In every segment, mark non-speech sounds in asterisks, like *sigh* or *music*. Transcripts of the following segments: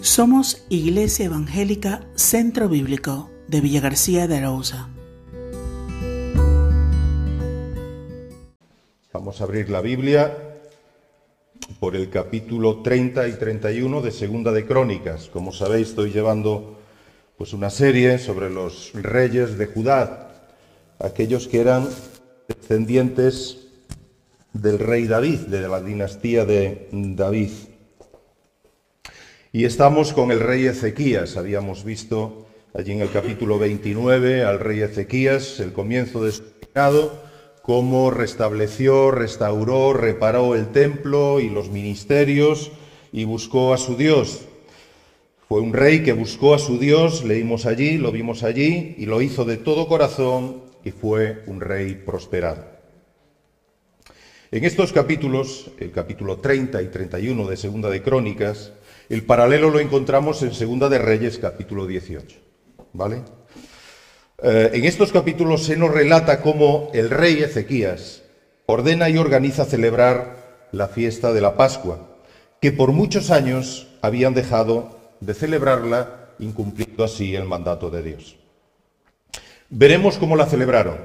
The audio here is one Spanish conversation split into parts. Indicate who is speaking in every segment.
Speaker 1: Somos Iglesia Evangélica Centro Bíblico de Villa García de Arauza.
Speaker 2: Vamos a abrir la Biblia por el capítulo 30 y 31 de Segunda de Crónicas. Como sabéis, estoy llevando pues una serie sobre los reyes de Judá, aquellos que eran descendientes del rey David, de la dinastía de David. Y estamos con el rey Ezequías. Habíamos visto allí en el capítulo 29 al rey Ezequías, el comienzo de su reinado, cómo restableció, restauró, reparó el templo y los ministerios y buscó a su Dios. Fue un rey que buscó a su Dios, leímos allí, lo vimos allí, y lo hizo de todo corazón y fue un rey prosperado. En estos capítulos, el capítulo 30 y 31 de Segunda de Crónicas, el paralelo lo encontramos en Segunda de Reyes, capítulo 18. ¿Vale? Eh, en estos capítulos se nos relata cómo el rey Ezequías ordena y organiza celebrar la fiesta de la Pascua, que por muchos años habían dejado de celebrarla, incumpliendo así el mandato de Dios. Veremos cómo la celebraron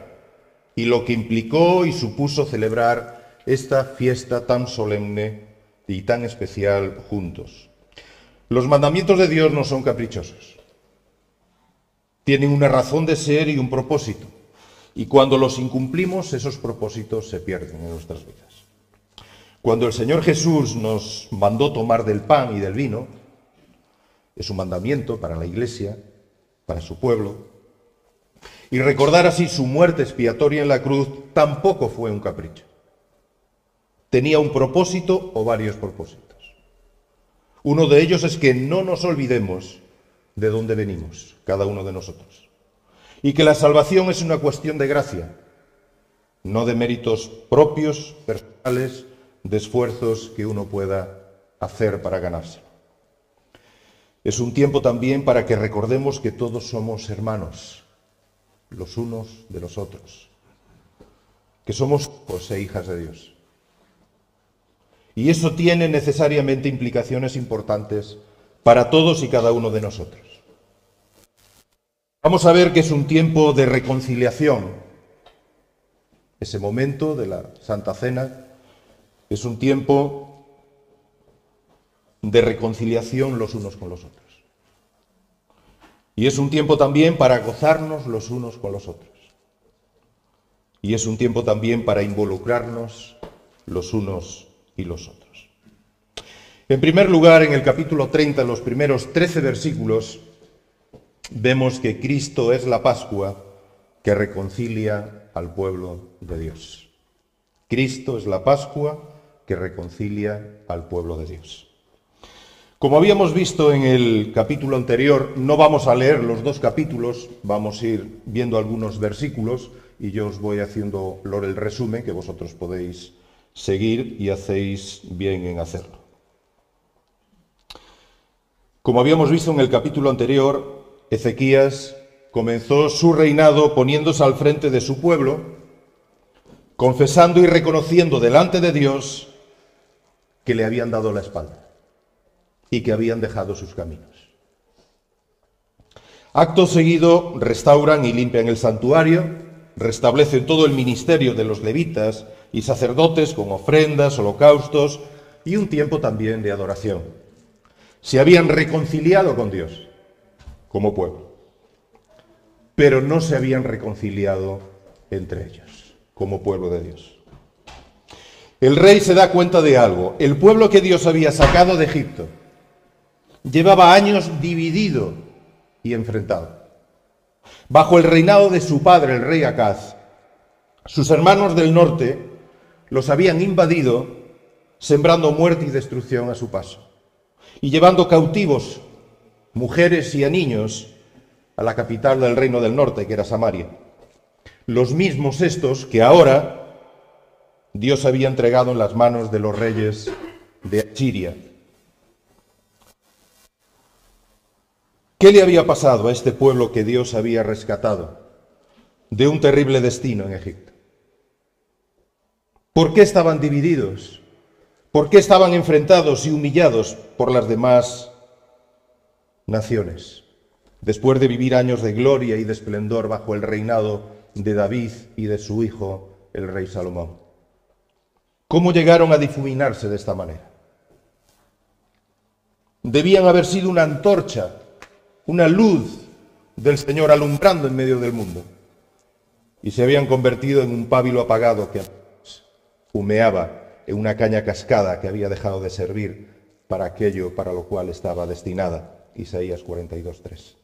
Speaker 2: y lo que implicó y supuso celebrar esta fiesta tan solemne y tan especial juntos. Los mandamientos de Dios no son caprichosos. Tienen una razón de ser y un propósito. Y cuando los incumplimos, esos propósitos se pierden en nuestras vidas. Cuando el Señor Jesús nos mandó tomar del pan y del vino, es un mandamiento para la iglesia, para su pueblo, y recordar así su muerte expiatoria en la cruz tampoco fue un capricho. Tenía un propósito o varios propósitos. Uno de ellos es que no nos olvidemos de dónde venimos, cada uno de nosotros. Y que la salvación es una cuestión de gracia, no de méritos propios, personales, de esfuerzos que uno pueda hacer para ganárselo. Es un tiempo también para que recordemos que todos somos hermanos, los unos de los otros, que somos hijos e hijas de Dios. Y eso tiene necesariamente implicaciones importantes para todos y cada uno de nosotros. Vamos a ver que es un tiempo de reconciliación. Ese momento de la Santa Cena es un tiempo de reconciliación los unos con los otros. Y es un tiempo también para gozarnos los unos con los otros. Y es un tiempo también para involucrarnos los unos y los otros. En primer lugar, en el capítulo 30, en los primeros 13 versículos, vemos que Cristo es la Pascua que reconcilia al pueblo de Dios. Cristo es la Pascua que reconcilia al pueblo de Dios. Como habíamos visto en el capítulo anterior, no vamos a leer los dos capítulos, vamos a ir viendo algunos versículos y yo os voy haciendo el resumen que vosotros podéis seguir y hacéis bien en hacerlo. Como habíamos visto en el capítulo anterior, Ezequías comenzó su reinado poniéndose al frente de su pueblo, confesando y reconociendo delante de Dios que le habían dado la espalda y que habían dejado sus caminos. Acto seguido restauran y limpian el santuario, restablecen todo el ministerio de los levitas y sacerdotes con ofrendas, holocaustos y un tiempo también de adoración. Se habían reconciliado con Dios como pueblo, pero no se habían reconciliado entre ellos como pueblo de Dios. El rey se da cuenta de algo. El pueblo que Dios había sacado de Egipto llevaba años dividido y enfrentado. Bajo el reinado de su padre, el rey Acaz, sus hermanos del norte los habían invadido, sembrando muerte y destrucción a su paso, y llevando cautivos mujeres y a niños a la capital del reino del norte, que era Samaria. Los mismos estos que ahora Dios había entregado en las manos de los reyes de Asiria. ¿Qué le había pasado a este pueblo que Dios había rescatado de un terrible destino en Egipto? ¿Por qué estaban divididos? ¿Por qué estaban enfrentados y humillados por las demás naciones, después de vivir años de gloria y de esplendor bajo el reinado de David y de su hijo, el rey Salomón. ¿Cómo llegaron a difuminarse de esta manera? Debían haber sido una antorcha, una luz del Señor alumbrando en medio del mundo. Y se habían convertido en un pábilo apagado que humeaba en una caña cascada que había dejado de servir para aquello para lo cual estaba destinada. Isaías 42.3.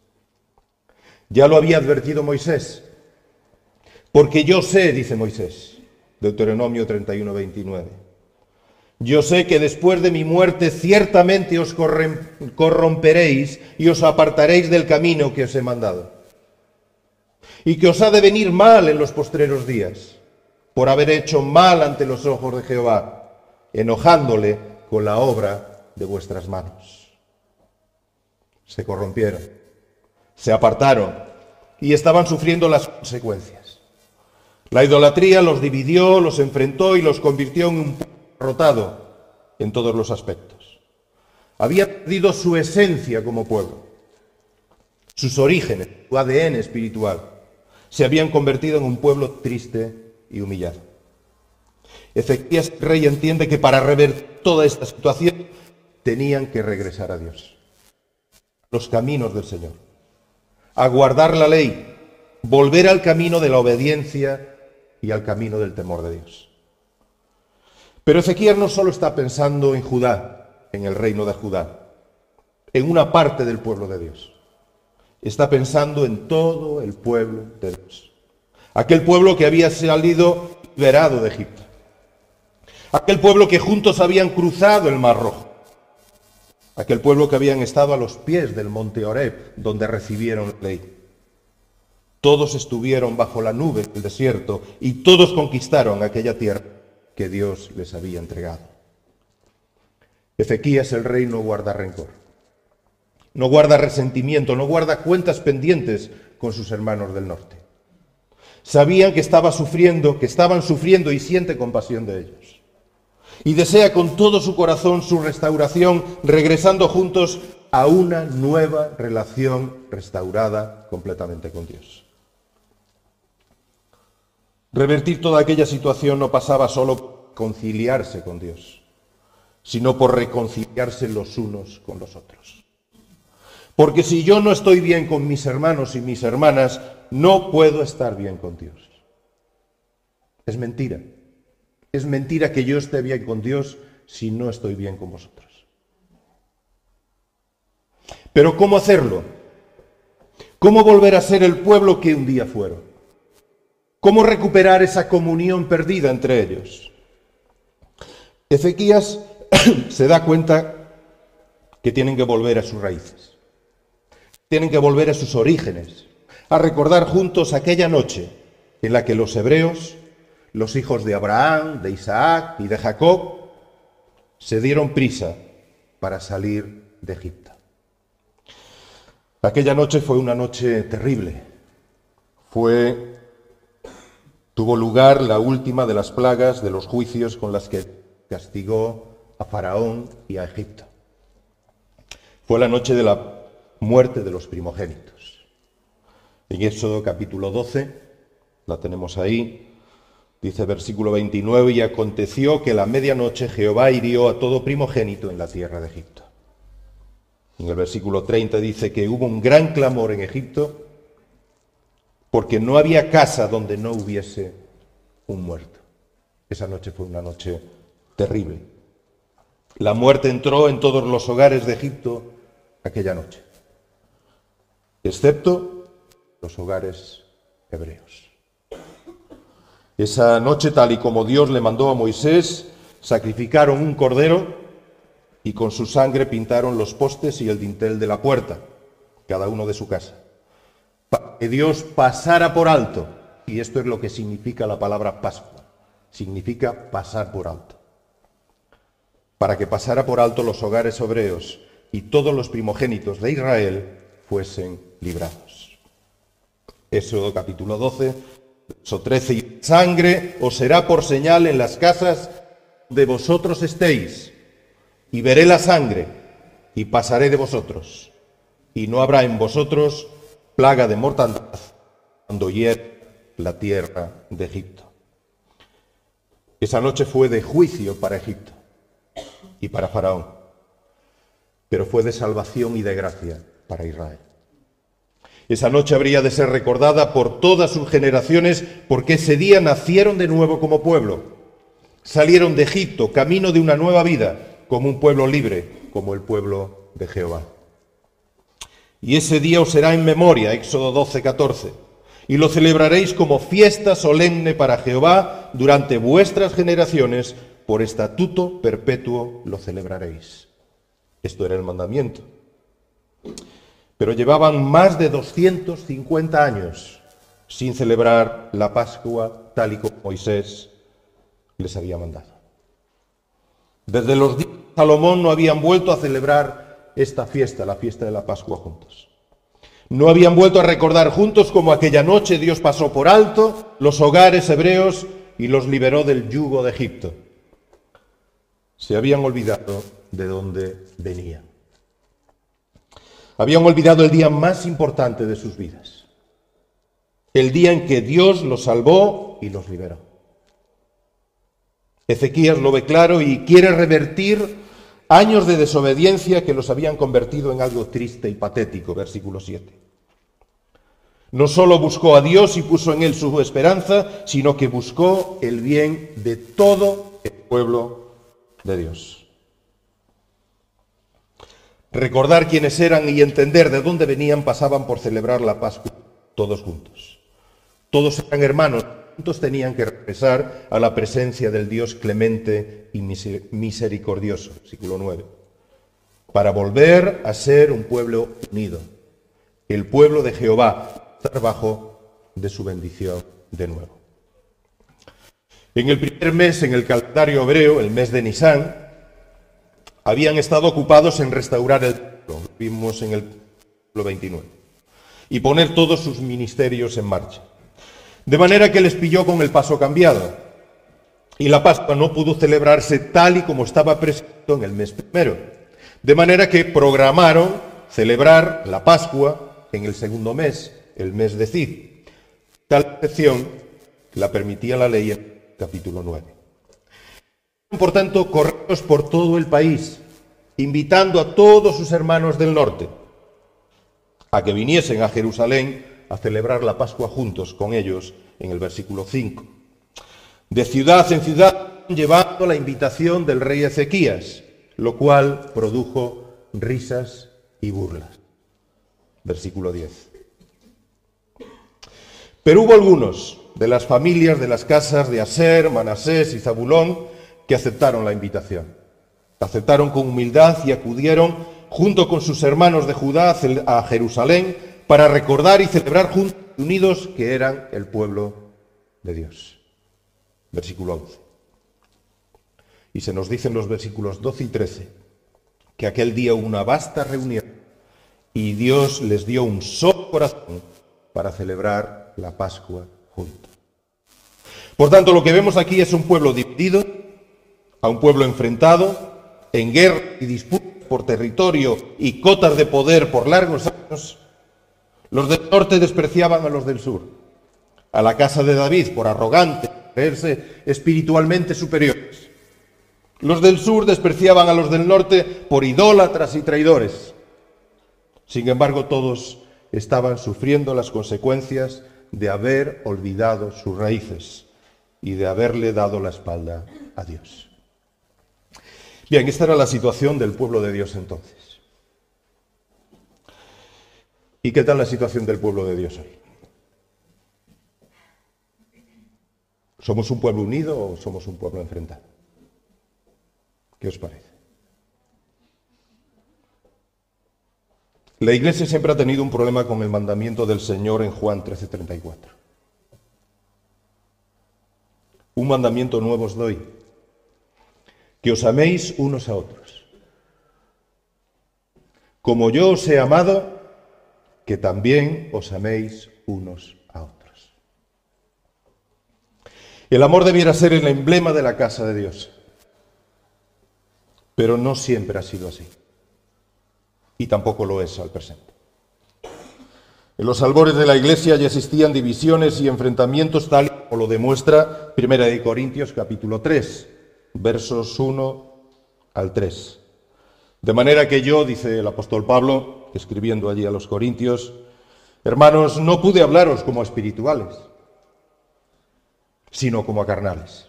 Speaker 2: Ya lo había advertido Moisés, porque yo sé, dice Moisés, Deuteronomio 31.29, yo sé que después de mi muerte ciertamente os corromperéis y os apartaréis del camino que os he mandado, y que os ha de venir mal en los postreros días por haber hecho mal ante los ojos de Jehová, enojándole con la obra de vuestras manos. Se corrompieron, se apartaron y estaban sufriendo las consecuencias. La idolatría los dividió, los enfrentó y los convirtió en un pueblo rotado en todos los aspectos. Había perdido su esencia como pueblo, sus orígenes, su ADN espiritual. Se habían convertido en un pueblo triste y humillado. Ezequías rey entiende que para rever toda esta situación tenían que regresar a Dios, los caminos del Señor, a guardar la ley, volver al camino de la obediencia y al camino del temor de Dios. Pero Ezequías no solo está pensando en Judá, en el reino de Judá, en una parte del pueblo de Dios. Está pensando en todo el pueblo de Dios aquel pueblo que había salido liberado de Egipto, aquel pueblo que juntos habían cruzado el Mar Rojo, aquel pueblo que habían estado a los pies del monte Oreb, donde recibieron la ley. Todos estuvieron bajo la nube del desierto y todos conquistaron aquella tierra que Dios les había entregado. Ezequías el rey no guarda rencor, no guarda resentimiento, no guarda cuentas pendientes con sus hermanos del norte. Sabían que estaba sufriendo, que estaban sufriendo y siente compasión de ellos. Y desea con todo su corazón su restauración, regresando juntos a una nueva relación restaurada completamente con Dios. Revertir toda aquella situación no pasaba solo por conciliarse con Dios, sino por reconciliarse los unos con los otros. Porque si yo no estoy bien con mis hermanos y mis hermanas, no puedo estar bien con Dios. Es mentira. Es mentira que yo esté bien con Dios si no estoy bien con vosotros. Pero ¿cómo hacerlo? ¿Cómo volver a ser el pueblo que un día fueron? ¿Cómo recuperar esa comunión perdida entre ellos? Ezequías *coughs* se da cuenta que tienen que volver a sus raíces. Tienen que volver a sus orígenes, a recordar juntos aquella noche en la que los hebreos, los hijos de Abraham, de Isaac y de Jacob, se dieron prisa para salir de Egipto. Aquella noche fue una noche terrible. Fue tuvo lugar la última de las plagas de los juicios con las que castigó a Faraón y a Egipto. Fue la noche de la muerte de los primogénitos. En Éxodo capítulo 12, la tenemos ahí, dice versículo 29, y aconteció que la medianoche Jehová hirió a todo primogénito en la tierra de Egipto. En el versículo 30 dice que hubo un gran clamor en Egipto porque no había casa donde no hubiese un muerto. Esa noche fue una noche terrible. La muerte entró en todos los hogares de Egipto aquella noche excepto los hogares hebreos. Esa noche, tal y como Dios le mandó a Moisés, sacrificaron un cordero y con su sangre pintaron los postes y el dintel de la puerta, cada uno de su casa, para que Dios pasara por alto, y esto es lo que significa la palabra Pascua, significa pasar por alto, para que pasara por alto los hogares hebreos y todos los primogénitos de Israel fuesen librados. Éxodo capítulo 12, verso 13, y sangre os será por señal en las casas de vosotros estéis, y veré la sangre, y pasaré de vosotros, y no habrá en vosotros plaga de mortandad cuando hiere la tierra de Egipto. Esa noche fue de juicio para Egipto y para Faraón, pero fue de salvación y de gracia para Israel. Esa noche habría de ser recordada por todas sus generaciones porque ese día nacieron de nuevo como pueblo. Salieron de Egipto, camino de una nueva vida, como un pueblo libre, como el pueblo de Jehová. Y ese día os será en memoria, Éxodo 12, 14, y lo celebraréis como fiesta solemne para Jehová durante vuestras generaciones, por estatuto perpetuo lo celebraréis. Esto era el mandamiento. Pero llevaban más de 250 años sin celebrar la Pascua tal y como Moisés les había mandado. Desde los días de Salomón no habían vuelto a celebrar esta fiesta, la fiesta de la Pascua juntos. No habían vuelto a recordar juntos como aquella noche Dios pasó por alto los hogares hebreos y los liberó del yugo de Egipto. Se habían olvidado de dónde venían. Habían olvidado el día más importante de sus vidas. El día en que Dios los salvó y los liberó. Ezequías lo ve claro y quiere revertir años de desobediencia que los habían convertido en algo triste y patético, versículo 7. No solo buscó a Dios y puso en él su esperanza, sino que buscó el bien de todo el pueblo de Dios. Recordar quiénes eran y entender de dónde venían pasaban por celebrar la Pascua todos juntos. Todos eran hermanos, tenían que regresar a la presencia del Dios clemente y misericordioso, versículo 9, para volver a ser un pueblo unido, el pueblo de Jehová, estar bajo de su bendición de nuevo. En el primer mes, en el calendario hebreo, el mes de Nisan, habían estado ocupados en restaurar el templo, lo vimos en el siglo 29, y poner todos sus ministerios en marcha. De manera que les pilló con el paso cambiado. Y la Pascua no pudo celebrarse tal y como estaba prescrito en el mes primero. De manera que programaron celebrar la Pascua en el segundo mes, el mes de Cid. Tal excepción la permitía la ley en capítulo 9. Por tanto, correos por todo el país, invitando a todos sus hermanos del norte a que viniesen a Jerusalén a celebrar la Pascua juntos con ellos en el versículo 5. De ciudad en ciudad llevando la invitación del rey Ezequías, lo cual produjo risas y burlas. Versículo 10. Pero hubo algunos de las familias de las casas de Aser, Manasés y Zabulón que aceptaron la invitación. Aceptaron con humildad y acudieron junto con sus hermanos de Judá a Jerusalén para recordar y celebrar juntos unidos que eran el pueblo de Dios. Versículo 11. Y se nos dice en los versículos 12 y 13 que aquel día hubo una vasta reunión y Dios les dio un solo corazón para celebrar la Pascua juntos. Por tanto, lo que vemos aquí es un pueblo dividido, a un pueblo enfrentado, en guerra y disputa por territorio y cotas de poder por largos años, los del norte despreciaban a los del sur, a la casa de David por arrogante, creerse espiritualmente superiores. Los del sur despreciaban a los del norte por idólatras y traidores. Sin embargo, todos estaban sufriendo las consecuencias de haber olvidado sus raíces y de haberle dado la espalda a Dios. Bien, esta era la situación del pueblo de Dios entonces. ¿Y qué tal la situación del pueblo de Dios hoy? ¿Somos un pueblo unido o somos un pueblo enfrentado? ¿Qué os parece? La iglesia siempre ha tenido un problema con el mandamiento del Señor en Juan 13:34. Un mandamiento nuevo os doy, que os améis unos a otros. Como yo os he amado, que también os améis unos a otros. El amor debiera ser el emblema de la casa de Dios, pero no siempre ha sido así, y tampoco lo es al presente. En los albores de la iglesia ya existían divisiones y enfrentamientos tal como lo demuestra Primera de Corintios capítulo 3, versos 1 al 3. De manera que yo, dice el apóstol Pablo, escribiendo allí a los Corintios, hermanos, no pude hablaros como a espirituales, sino como a carnales,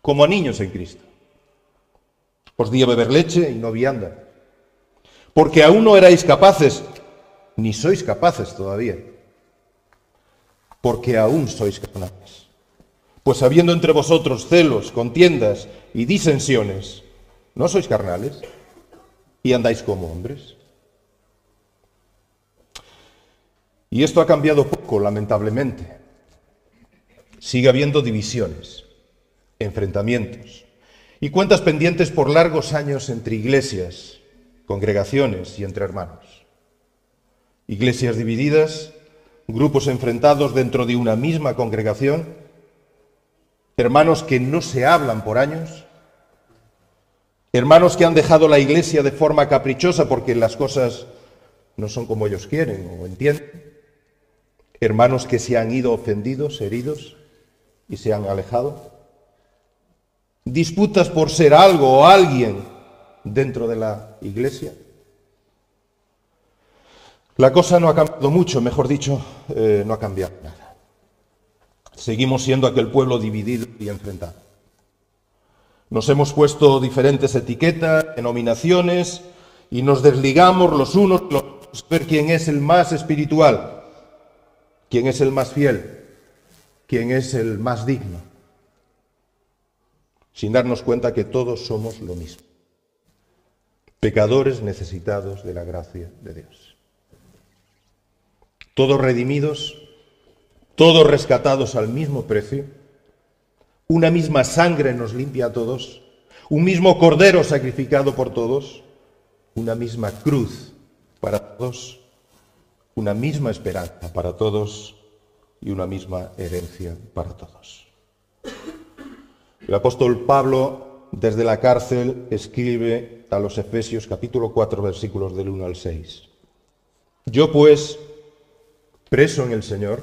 Speaker 2: como a niños en Cristo. Os di a beber leche y no vianda, porque aún no erais capaces ni sois capaces todavía, porque aún sois carnales. Pues habiendo entre vosotros celos, contiendas y disensiones, ¿no sois carnales? Y andáis como hombres. Y esto ha cambiado poco, lamentablemente. Sigue habiendo divisiones, enfrentamientos y cuentas pendientes por largos años entre iglesias, congregaciones y entre hermanos iglesias divididas, grupos enfrentados dentro de una misma congregación, hermanos que no se hablan por años, hermanos que han dejado la iglesia de forma caprichosa porque las cosas no son como ellos quieren o entienden, hermanos que se han ido ofendidos, heridos y se han alejado, disputas por ser algo o alguien dentro de la iglesia. La cosa no ha cambiado mucho, mejor dicho, eh, no ha cambiado nada. Seguimos siendo aquel pueblo dividido y enfrentado. Nos hemos puesto diferentes etiquetas, denominaciones, y nos desligamos los unos los otros, ver quién es el más espiritual, quién es el más fiel, quién es el más digno, sin darnos cuenta que todos somos lo mismo, pecadores necesitados de la gracia de Dios todos redimidos, todos rescatados al mismo precio, una misma sangre nos limpia a todos, un mismo cordero sacrificado por todos, una misma cruz para todos, una misma esperanza para todos y una misma herencia para todos. El apóstol Pablo desde la cárcel escribe a los Efesios capítulo 4 versículos del 1 al 6. Yo pues, preso en el Señor,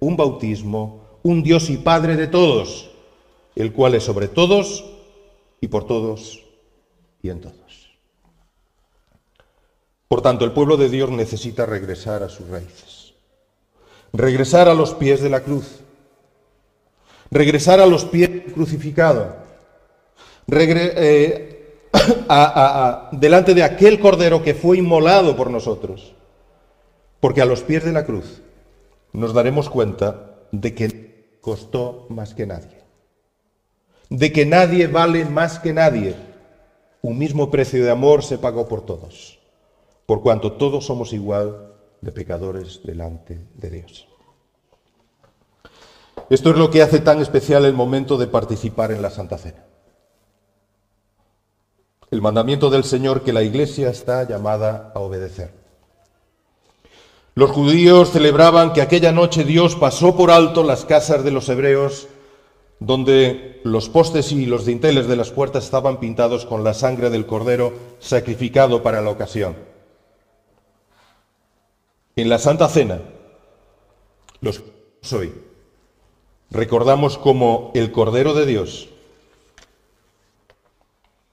Speaker 2: un bautismo, un Dios y Padre de todos, el cual es sobre todos y por todos y en todos. Por tanto, el pueblo de Dios necesita regresar a sus raíces, regresar a los pies de la cruz, regresar a los pies del crucificado, eh, *coughs* delante de aquel cordero que fue inmolado por nosotros, porque a los pies de la cruz nos daremos cuenta de que costó más que nadie, de que nadie vale más que nadie. Un mismo precio de amor se pagó por todos, por cuanto todos somos igual de pecadores delante de Dios. Esto es lo que hace tan especial el momento de participar en la Santa Cena. El mandamiento del Señor que la Iglesia está llamada a obedecer. Los judíos celebraban que aquella noche Dios pasó por alto las casas de los hebreos, donde los postes y los dinteles de las puertas estaban pintados con la sangre del cordero sacrificado para la ocasión. En la Santa Cena, los hoy, recordamos como el Cordero de Dios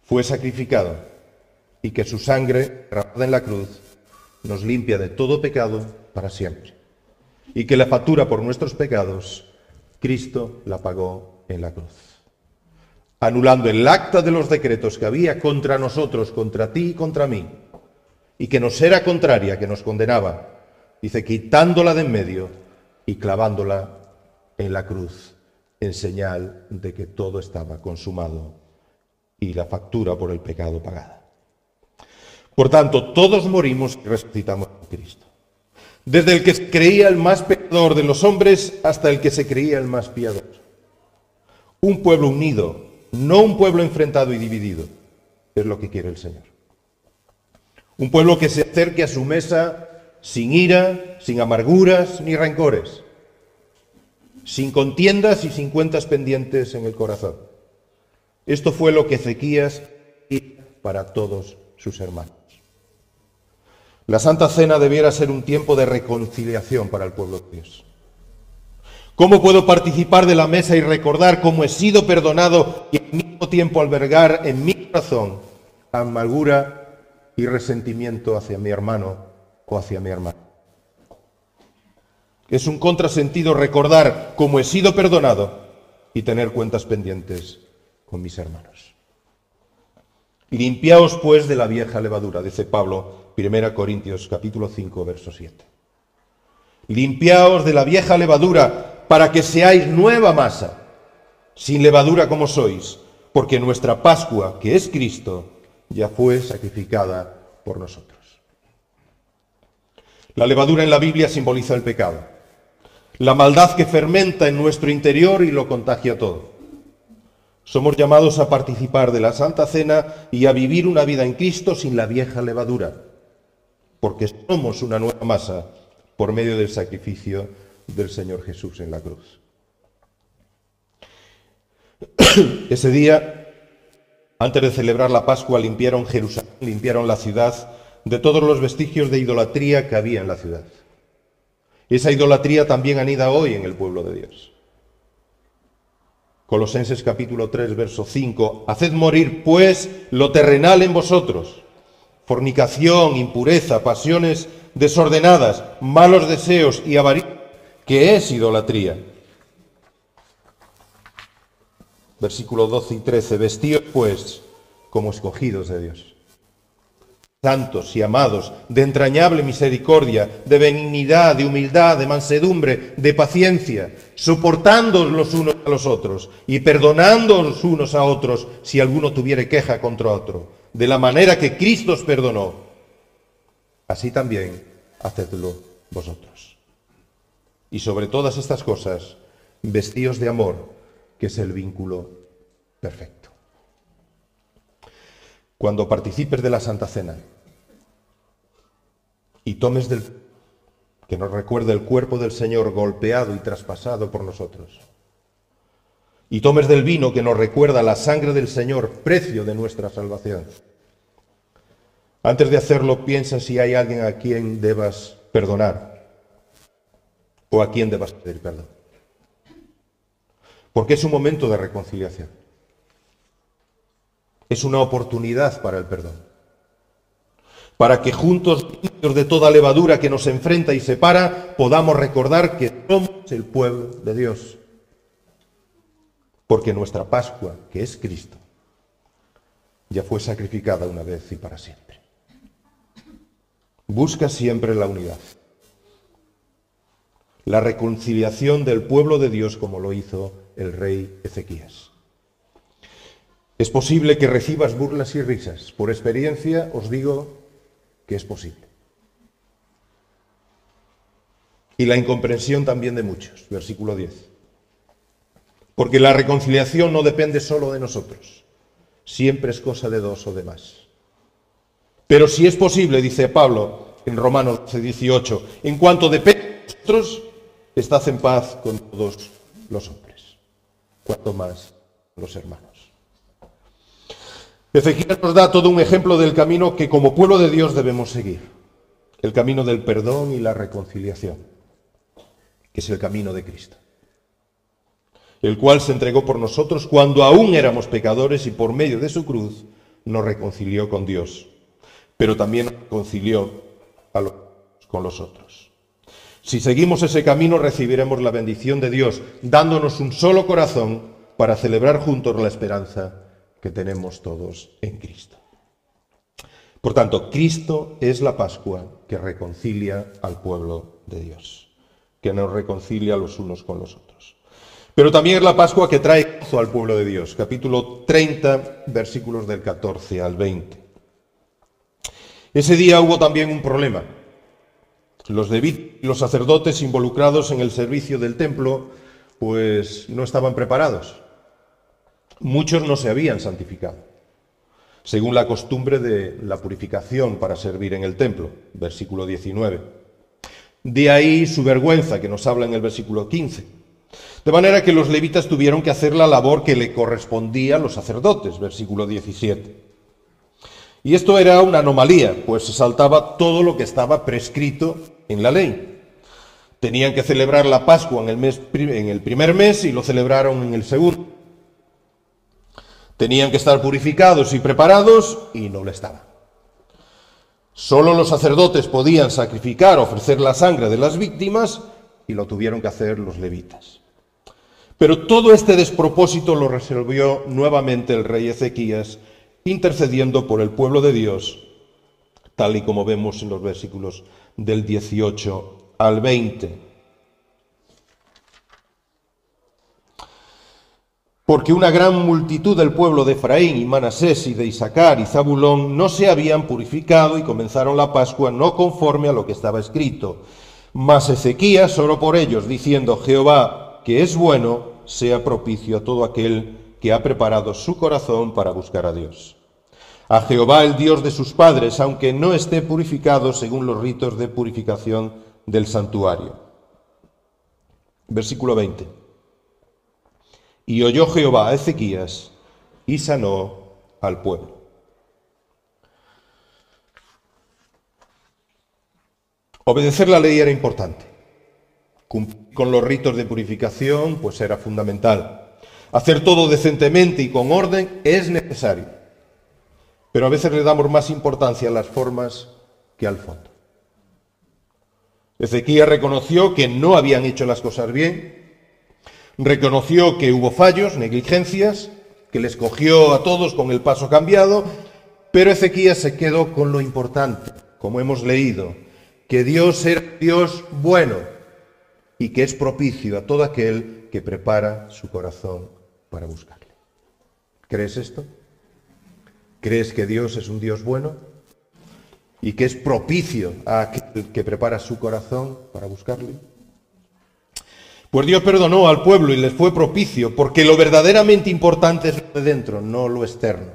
Speaker 2: fue sacrificado y que su sangre, derramada en la cruz, nos limpia de todo pecado para siempre. Y que la factura por nuestros pecados, Cristo la pagó en la cruz. Anulando el acta de los decretos que había contra nosotros, contra ti y contra mí, y que nos era contraria, que nos condenaba, dice, quitándola de en medio y clavándola en la cruz, en señal de que todo estaba consumado y la factura por el pecado pagada. Por tanto, todos morimos y resucitamos en Cristo. desde el que se creía el más pecador de los hombres hasta el que se creía el más piadoso. Un pueblo unido, no un pueblo enfrentado y dividido, es lo que quiere el Señor. Un pueblo que se acerque a su mesa sin ira, sin amarguras ni rencores, sin contiendas y sin cuentas pendientes en el corazón. Esto fue lo que Ezequías hizo para todos sus hermanos. La Santa Cena debiera ser un tiempo de reconciliación para el pueblo de Dios. ¿Cómo puedo participar de la mesa y recordar cómo he sido perdonado y al mismo tiempo albergar en mi corazón amargura y resentimiento hacia mi hermano o hacia mi hermana? Es un contrasentido recordar cómo he sido perdonado y tener cuentas pendientes con mis hermanos. Limpiaos pues de la vieja levadura, dice Pablo, 1 Corintios capítulo 5, verso 7. Limpiaos de la vieja levadura para que seáis nueva masa, sin levadura como sois, porque nuestra Pascua, que es Cristo, ya fue sacrificada por nosotros. La levadura en la Biblia simboliza el pecado, la maldad que fermenta en nuestro interior y lo contagia todo. Somos llamados a participar de la Santa Cena y a vivir una vida en Cristo sin la vieja levadura, porque somos una nueva masa por medio del sacrificio del Señor Jesús en la cruz. *clears throat* Ese día, antes de celebrar la Pascua, limpiaron Jerusalén, limpiaron la ciudad de todos los vestigios de idolatría que había en la ciudad. Esa idolatría también anida hoy en el pueblo de Dios. Colosenses capítulo 3, verso 5. Haced morir, pues, lo terrenal en vosotros. Fornicación, impureza, pasiones desordenadas, malos deseos y avaricia, que es idolatría. Versículo 12 y 13. Vestíos, pues, como escogidos de Dios santos y amados, de entrañable misericordia, de benignidad, de humildad, de mansedumbre, de paciencia, soportándoos los unos a los otros y perdonándoos unos a otros si alguno tuviere queja contra otro, de la manera que Cristo os perdonó. Así también hacedlo vosotros. Y sobre todas estas cosas, vestíos de amor, que es el vínculo perfecto. Cuando participes de la Santa Cena, y tomes del que nos recuerde el cuerpo del Señor golpeado y traspasado por nosotros. Y tomes del vino que nos recuerda la sangre del Señor, precio de nuestra salvación. Antes de hacerlo, piensa si hay alguien a quien debas perdonar o a quien debas pedir perdón. Porque es un momento de reconciliación. Es una oportunidad para el perdón para que juntos, de toda levadura que nos enfrenta y separa, podamos recordar que somos el pueblo de Dios. Porque nuestra Pascua, que es Cristo, ya fue sacrificada una vez y para siempre. Busca siempre la unidad, la reconciliación del pueblo de Dios como lo hizo el rey Ezequías. Es posible que recibas burlas y risas. Por experiencia os digo que es posible. Y la incomprensión también de muchos, versículo 10. Porque la reconciliación no depende solo de nosotros, siempre es cosa de dos o de más. Pero si es posible, dice Pablo en Romanos 18, en cuanto depende de nosotros, estad en paz con todos los hombres, cuanto más los hermanos. Ezequiel nos da todo un ejemplo del camino que como pueblo de Dios debemos seguir. El camino del perdón y la reconciliación, que es el camino de Cristo. El cual se entregó por nosotros cuando aún éramos pecadores y por medio de su cruz nos reconcilió con Dios, pero también reconcilió con los otros. Si seguimos ese camino recibiremos la bendición de Dios, dándonos un solo corazón para celebrar juntos la esperanza que tenemos todos en Cristo. Por tanto, Cristo es la Pascua que reconcilia al pueblo de Dios, que nos reconcilia los unos con los otros. Pero también es la Pascua que trae gozo al pueblo de Dios. Capítulo 30, versículos del 14 al 20. Ese día hubo también un problema. Los y los sacerdotes involucrados en el servicio del templo, pues no estaban preparados. Muchos no se habían santificado, según la costumbre de la purificación para servir en el templo, versículo 19. De ahí su vergüenza, que nos habla en el versículo 15. De manera que los levitas tuvieron que hacer la labor que le correspondía a los sacerdotes, versículo 17. Y esto era una anomalía, pues se saltaba todo lo que estaba prescrito en la ley. Tenían que celebrar la Pascua en el, mes, en el primer mes y lo celebraron en el segundo. Tenían que estar purificados y preparados y no lo estaban. Solo los sacerdotes podían sacrificar, ofrecer la sangre de las víctimas y lo tuvieron que hacer los levitas. Pero todo este despropósito lo resolvió nuevamente el rey Ezequías intercediendo por el pueblo de Dios, tal y como vemos en los versículos del 18 al 20. Porque una gran multitud del pueblo de Efraín y Manasés y de Isaacar y Zabulón no se habían purificado y comenzaron la Pascua no conforme a lo que estaba escrito. Mas Ezequías oró por ellos, diciendo, Jehová, que es bueno, sea propicio a todo aquel que ha preparado su corazón para buscar a Dios a Jehová el Dios de sus padres, aunque no esté purificado según los ritos de purificación del santuario. Versículo 20. Y oyó Jehová a Ezequías y sanó al pueblo. Obedecer la ley era importante. Cumplir con los ritos de purificación, pues era fundamental. Hacer todo decentemente y con orden es necesario. Pero a veces le damos más importancia a las formas que al fondo. Ezequías reconoció que no habían hecho las cosas bien, reconoció que hubo fallos, negligencias, que les cogió a todos con el paso cambiado, pero Ezequías se quedó con lo importante, como hemos leído, que Dios era Dios bueno y que es propicio a todo aquel que prepara su corazón para buscarle. ¿Crees esto? ¿Crees que Dios es un Dios bueno? ¿Y que es propicio a aquel que prepara su corazón para buscarle? Pues Dios perdonó al pueblo y les fue propicio, porque lo verdaderamente importante es lo de dentro, no lo externo,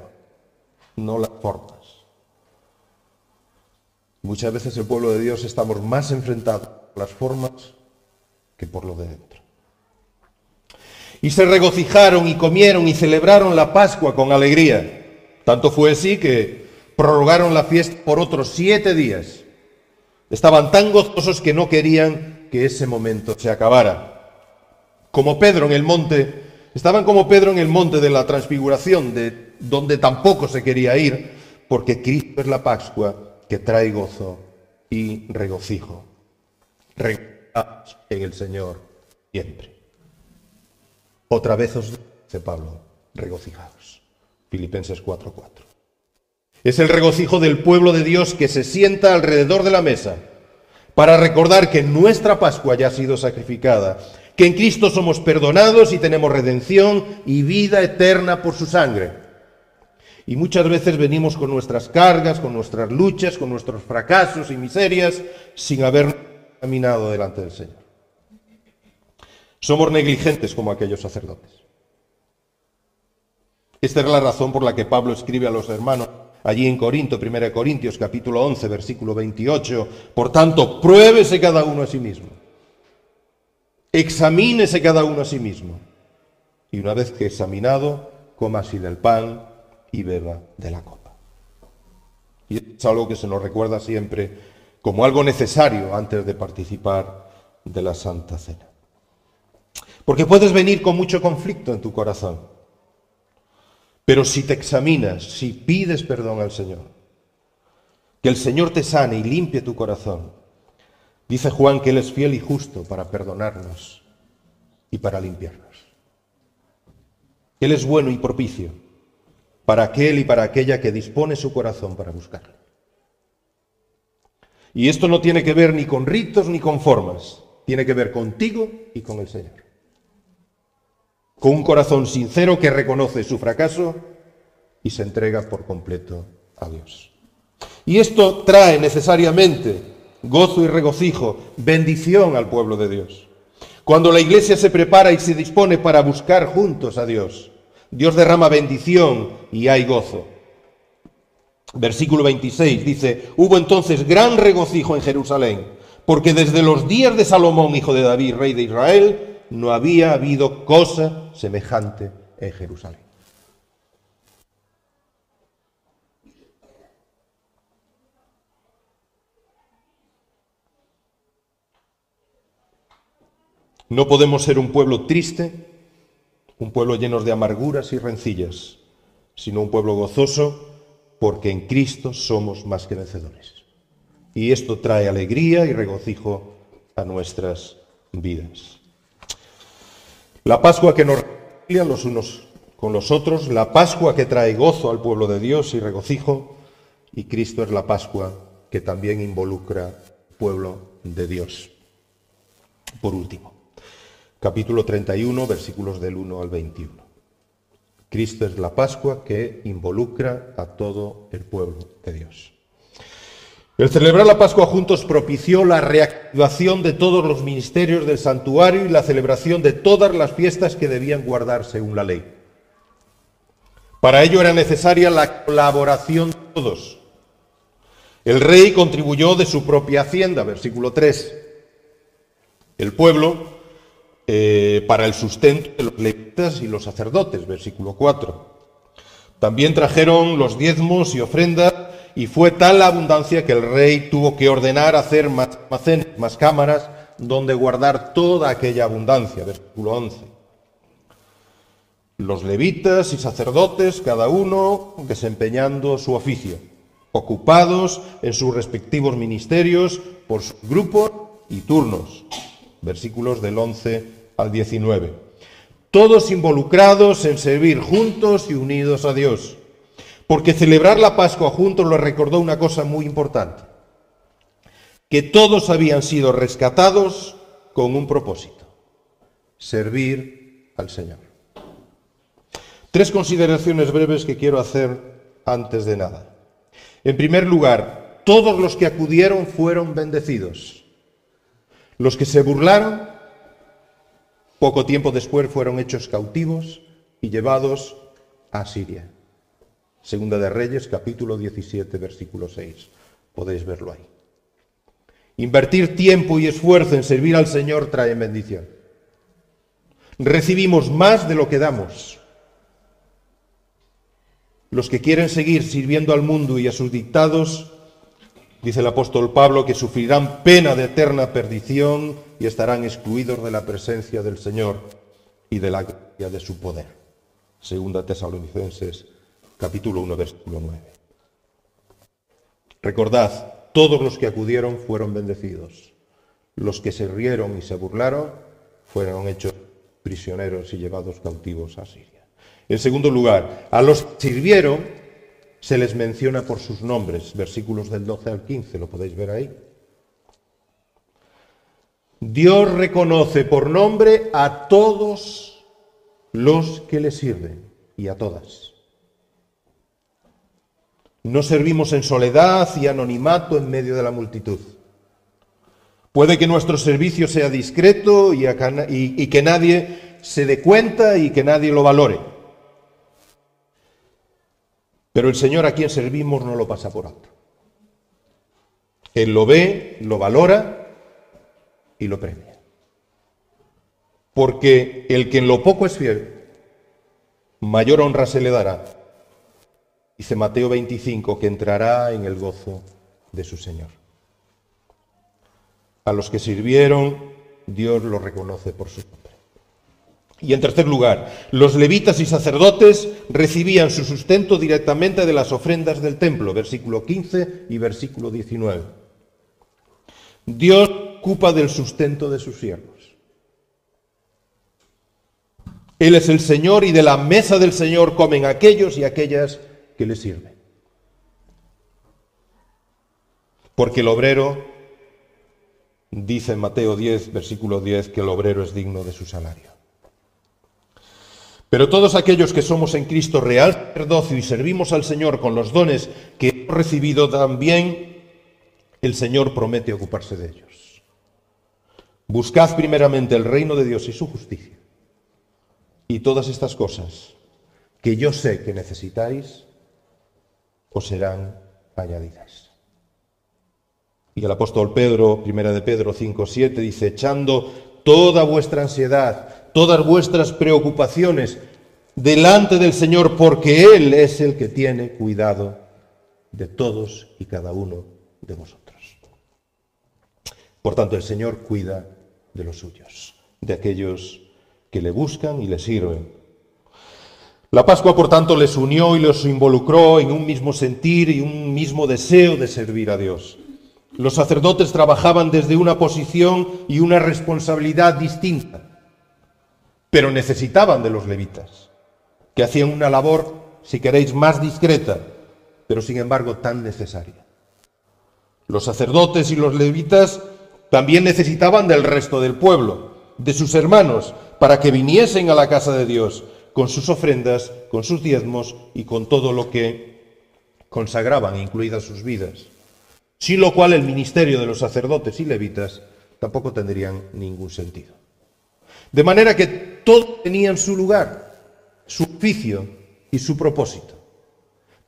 Speaker 2: no las formas. Muchas veces el pueblo de Dios estamos más enfrentados por las formas que por lo de dentro. Y se regocijaron y comieron y celebraron la Pascua con alegría tanto fue así que prorrogaron la fiesta por otros siete días. Estaban tan gozosos que no querían que ese momento se acabara. Como Pedro en el monte, estaban como Pedro en el monte de la transfiguración, de donde tampoco se quería ir, porque Cristo es la Pascua que trae gozo y regocijo. Regocijaos en el Señor siempre. Otra vez os dice Pablo, regocijaos. Filipenses 4:4. Es el regocijo del pueblo de Dios que se sienta alrededor de la mesa para recordar que nuestra Pascua ya ha sido sacrificada, que en Cristo somos perdonados y tenemos redención y vida eterna por su sangre. Y muchas veces venimos con nuestras cargas, con nuestras luchas, con nuestros fracasos y miserias, sin haber caminado delante del Señor. Somos negligentes como aquellos sacerdotes. Esta es la razón por la que Pablo escribe a los hermanos allí en Corinto, 1 Corintios capítulo 11, versículo 28. Por tanto, pruébese cada uno a sí mismo. Examínese cada uno a sí mismo. Y una vez que examinado, coma así del pan y beba de la copa. Y es algo que se nos recuerda siempre como algo necesario antes de participar de la Santa Cena. Porque puedes venir con mucho conflicto en tu corazón. Pero si te examinas, si pides perdón al Señor, que el Señor te sane y limpie tu corazón, dice Juan que Él es fiel y justo para perdonarnos y para limpiarnos. Él es bueno y propicio para aquel y para aquella que dispone su corazón para buscarle. Y esto no tiene que ver ni con ritos ni con formas, tiene que ver contigo y con el Señor con un corazón sincero que reconoce su fracaso y se entrega por completo a Dios. Y esto trae necesariamente gozo y regocijo, bendición al pueblo de Dios. Cuando la iglesia se prepara y se dispone para buscar juntos a Dios, Dios derrama bendición y hay gozo. Versículo 26 dice, hubo entonces gran regocijo en Jerusalén, porque desde los días de Salomón, hijo de David, rey de Israel, no había habido cosa semejante en Jerusalén. No podemos ser un pueblo triste, un pueblo lleno de amarguras y rencillas, sino un pueblo gozoso porque en Cristo somos más que vencedores. Y esto trae alegría y regocijo a nuestras vidas. La Pascua que nos reconcilia los unos con los otros, la Pascua que trae gozo al pueblo de Dios y regocijo, y Cristo es la Pascua que también involucra al pueblo de Dios. Por último, capítulo 31, versículos del 1 al 21. Cristo es la Pascua que involucra a todo el pueblo de Dios. El celebrar la Pascua juntos propició la reactivación de todos los ministerios del santuario y la celebración de todas las fiestas que debían guardar según la ley. Para ello era necesaria la colaboración de todos. El rey contribuyó de su propia hacienda, versículo 3. El pueblo eh, para el sustento de los levitas y los sacerdotes, versículo 4. También trajeron los diezmos y ofrendas y fue tal la abundancia que el rey tuvo que ordenar hacer más almacenes, más cámaras, donde guardar toda aquella abundancia. Versículo 11. Los levitas y sacerdotes, cada uno desempeñando su oficio, ocupados en sus respectivos ministerios por sus grupos y turnos. Versículos del 11 al 19. Todos involucrados en servir juntos y unidos a Dios porque celebrar la Pascua juntos lo recordó una cosa muy importante, que todos habían sido rescatados con un propósito, servir al Señor. Tres consideraciones breves que quiero hacer antes de nada. En primer lugar, todos los que acudieron fueron bendecidos. Los que se burlaron, poco tiempo después fueron hechos cautivos y llevados a Siria. Segunda de Reyes, capítulo 17, versículo 6. Podéis verlo ahí. Invertir tiempo y esfuerzo en servir al Señor trae bendición. Recibimos más de lo que damos. Los que quieren seguir sirviendo al mundo y a sus dictados, dice el apóstol Pablo, que sufrirán pena de eterna perdición y estarán excluidos de la presencia del Señor y de la gracia de su poder. Segunda Tesalonicenses capítulo 1, versículo 9. Recordad, todos los que acudieron fueron bendecidos. Los que se rieron y se burlaron fueron hechos prisioneros y llevados cautivos a Siria. En segundo lugar, a los que sirvieron se les menciona por sus nombres, versículos del 12 al 15, lo podéis ver ahí. Dios reconoce por nombre a todos los que le sirven y a todas. No servimos en soledad y anonimato en medio de la multitud. Puede que nuestro servicio sea discreto y, que nadie se dé cuenta y que nadie lo valore. Pero el Señor a quien servimos no lo pasa por alto. Él lo ve, lo valora y lo premia. Porque el que en lo poco es fiel, mayor honra se le dará Dice Mateo 25 que entrará en el gozo de su Señor. A los que sirvieron, Dios los reconoce por su nombre. Y en tercer lugar, los levitas y sacerdotes recibían su sustento directamente de las ofrendas del templo, versículo 15 y versículo 19. Dios ocupa del sustento de sus siervos. Él es el Señor y de la mesa del Señor comen aquellos y aquellas que le sirve. Porque el obrero, dice en Mateo 10, versículo 10, que el obrero es digno de su salario. Pero todos aquellos que somos en Cristo real sacerdocio y servimos al Señor con los dones que hemos recibido también, el Señor promete ocuparse de ellos. Buscad primeramente el reino de Dios y su justicia. Y todas estas cosas que yo sé que necesitáis os serán añadidas. Y el apóstol Pedro, primera de Pedro 5:7 dice, echando toda vuestra ansiedad, todas vuestras preocupaciones delante del Señor, porque Él es el que tiene cuidado de todos y cada uno de vosotros. Por tanto, el Señor cuida de los suyos, de aquellos que le buscan y le sirven. La Pascua, por tanto, les unió y los involucró en un mismo sentir y un mismo deseo de servir a Dios. Los sacerdotes trabajaban desde una posición y una responsabilidad distinta, pero necesitaban de los levitas, que hacían una labor, si queréis, más discreta, pero sin embargo tan necesaria. Los sacerdotes y los levitas también necesitaban del resto del pueblo, de sus hermanos, para que viniesen a la casa de Dios con sus ofrendas, con sus diezmos y con todo lo que consagraban, incluidas sus vidas. Sin lo cual el ministerio de los sacerdotes y levitas tampoco tendrían ningún sentido. De manera que todos tenían su lugar, su oficio y su propósito.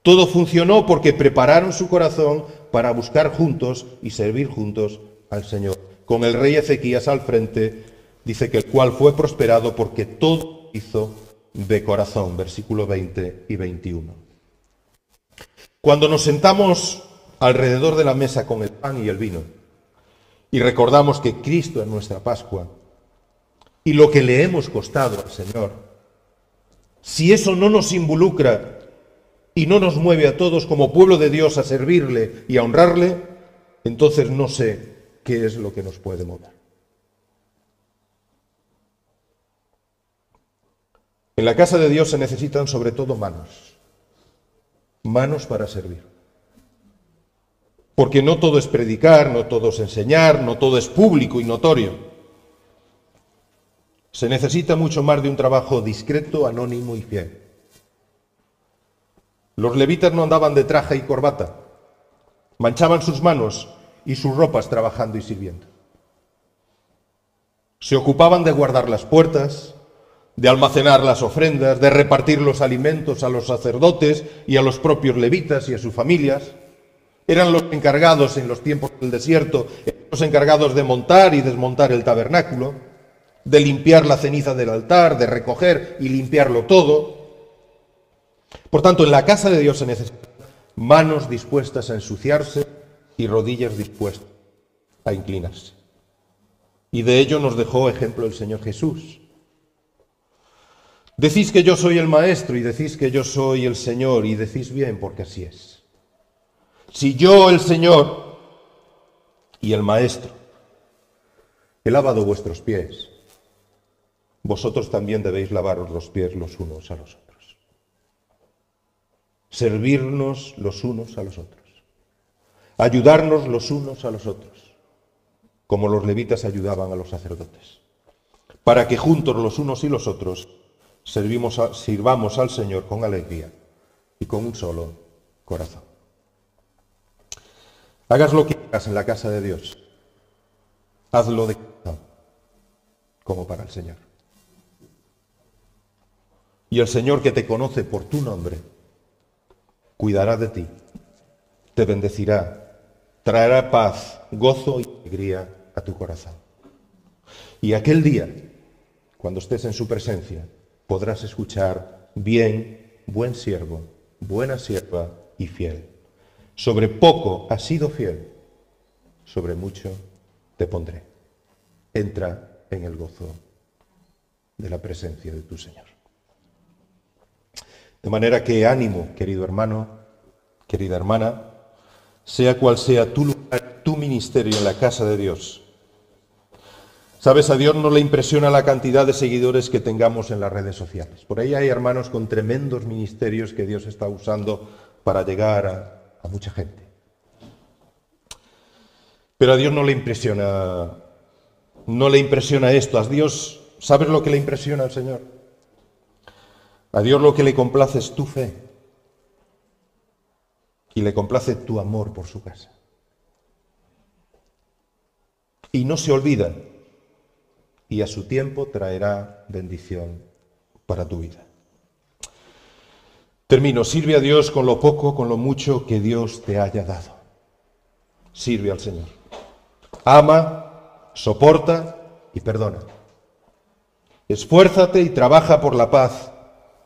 Speaker 2: Todo funcionó porque prepararon su corazón para buscar juntos y servir juntos al Señor. Con el rey Ezequías al frente, dice que el cual fue prosperado porque todo hizo de corazón, versículo 20 y 21. Cuando nos sentamos alrededor de la mesa con el pan y el vino y recordamos que Cristo es nuestra Pascua y lo que le hemos costado al Señor, si eso no nos involucra y no nos mueve a todos como pueblo de Dios a servirle y a honrarle, entonces no sé qué es lo que nos puede mover. En la casa de Dios se necesitan sobre todo manos, manos para servir. Porque no todo es predicar, no todo es enseñar, no todo es público y notorio. Se necesita mucho más de un trabajo discreto, anónimo y fiel. Los levitas no andaban de traje y corbata, manchaban sus manos y sus ropas trabajando y sirviendo. Se ocupaban de guardar las puertas, de almacenar las ofrendas, de repartir los alimentos a los sacerdotes y a los propios levitas y a sus familias. Eran los encargados en los tiempos del desierto, los encargados de montar y desmontar el tabernáculo, de limpiar la ceniza del altar, de recoger y limpiarlo todo, por tanto, en la casa de Dios se necesitan manos dispuestas a ensuciarse y rodillas dispuestas a inclinarse. Y de ello nos dejó ejemplo el Señor Jesús. Decís que yo soy el Maestro y decís que yo soy el Señor y decís bien porque así es. Si yo, el Señor y el Maestro, he lavado vuestros pies, vosotros también debéis lavaros los pies los unos a los otros servirnos los unos a los otros, ayudarnos los unos a los otros, como los levitas ayudaban a los sacerdotes, para que juntos los unos y los otros servimos sirvamos al Señor con alegría y con un solo corazón. Hagas lo que hagas en la casa de Dios, hazlo de corazón, como para el Señor. Y el Señor que te conoce por tu nombre, cuidará de ti, te bendecirá, traerá paz, gozo y alegría a tu corazón. Y aquel día, cuando estés en su presencia, podrás escuchar bien, buen siervo, buena sierva y fiel. Sobre poco has sido fiel, sobre mucho te pondré. Entra en el gozo de la presencia de tu Señor. De manera que ánimo, querido hermano, querida hermana, sea cual sea tu lugar, tu ministerio en la casa de Dios. Sabes, a Dios no le impresiona la cantidad de seguidores que tengamos en las redes sociales. Por ahí hay hermanos con tremendos ministerios que Dios está usando para llegar a, mucha gente. Pero a Dios no le impresiona, no le impresiona esto. A Dios, ¿sabes lo que le impresiona al Señor? A Dios lo que le complace es tu fe y le complace tu amor por su casa. y no se olvida, y a su tiempo traerá bendición para tu vida. Termino, sirve a Dios con lo poco, con lo mucho que Dios te haya dado. Sirve al Señor. Ama, soporta y perdona. Esfuérzate y trabaja por la paz,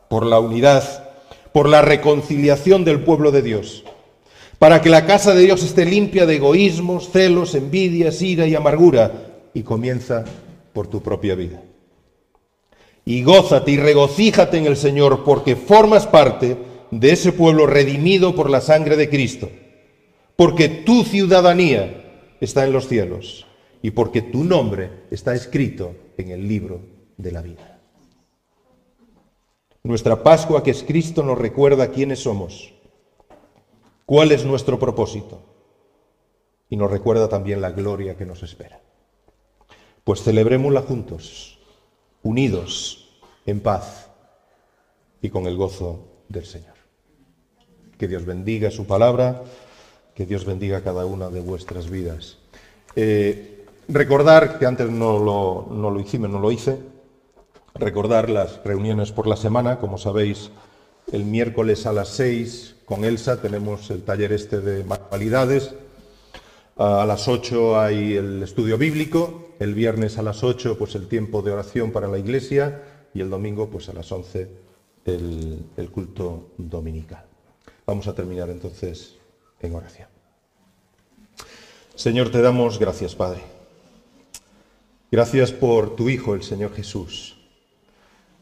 Speaker 2: por la unidad, por la reconciliación del pueblo de Dios, para que la casa de Dios esté limpia de egoísmos, celos, envidias, ira y amargura, y comienza por tu propia vida. Y gózate y regocíjate en el Señor, porque formas parte de ese pueblo redimido por la sangre de Cristo, porque tu ciudadanía está en los cielos y porque tu nombre está escrito en el libro de la vida. Nuestra Pascua, que es Cristo, nos recuerda quiénes somos, cuál es nuestro propósito y nos recuerda también la gloria que nos espera. Pues celebrémosla juntos, unidos, en paz y con el gozo del Señor. Que Dios bendiga su palabra, que Dios bendiga cada una de vuestras vidas. Eh, recordar que antes no lo, hicimos, no lo hice, recordar las reuniones por la semana. Como sabéis, el miércoles a las seis con Elsa tenemos el taller este de manualidades. A las ocho hay el estudio bíblico, el viernes a las ocho pues el tiempo de oración para la iglesia y el domingo pues a las once el, el culto dominical. Vamos a terminar entonces en oración. Señor, te damos gracias, Padre. Gracias por tu Hijo, el Señor Jesús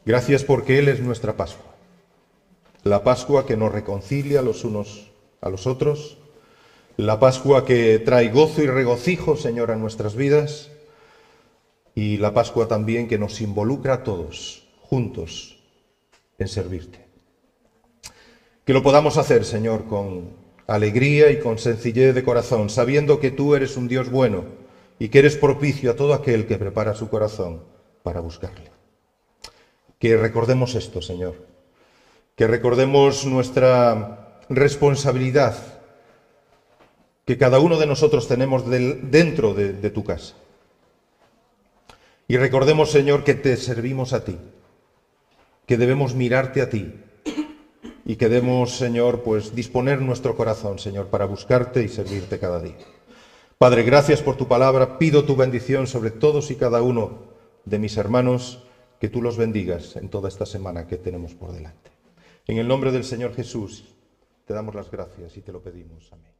Speaker 2: Gracias porque Él es nuestra Pascua. La Pascua que nos reconcilia los unos a los otros. La Pascua que trae gozo y regocijo, Señor, a nuestras vidas. Y la Pascua también que nos involucra a todos juntos en servirte. Que lo podamos hacer, Señor, con alegría y con sencillez de corazón, sabiendo que tú eres un Dios bueno y que eres propicio a todo aquel que prepara su corazón para buscarle. Que recordemos esto, Señor. Que recordemos nuestra responsabilidad que cada uno de nosotros tenemos dentro de, tu casa. Y recordemos, Señor, que te servimos a ti, que debemos mirarte a ti y que debemos, Señor, pues disponer nuestro corazón, Señor, para buscarte y servirte cada día. Padre, gracias por tu palabra. Pido tu bendición sobre todos y cada uno de mis hermanos que tú los bendigas en toda esta semana que tenemos por delante. En el nombre del Señor Jesús, te damos las gracias y te lo pedimos. Amén.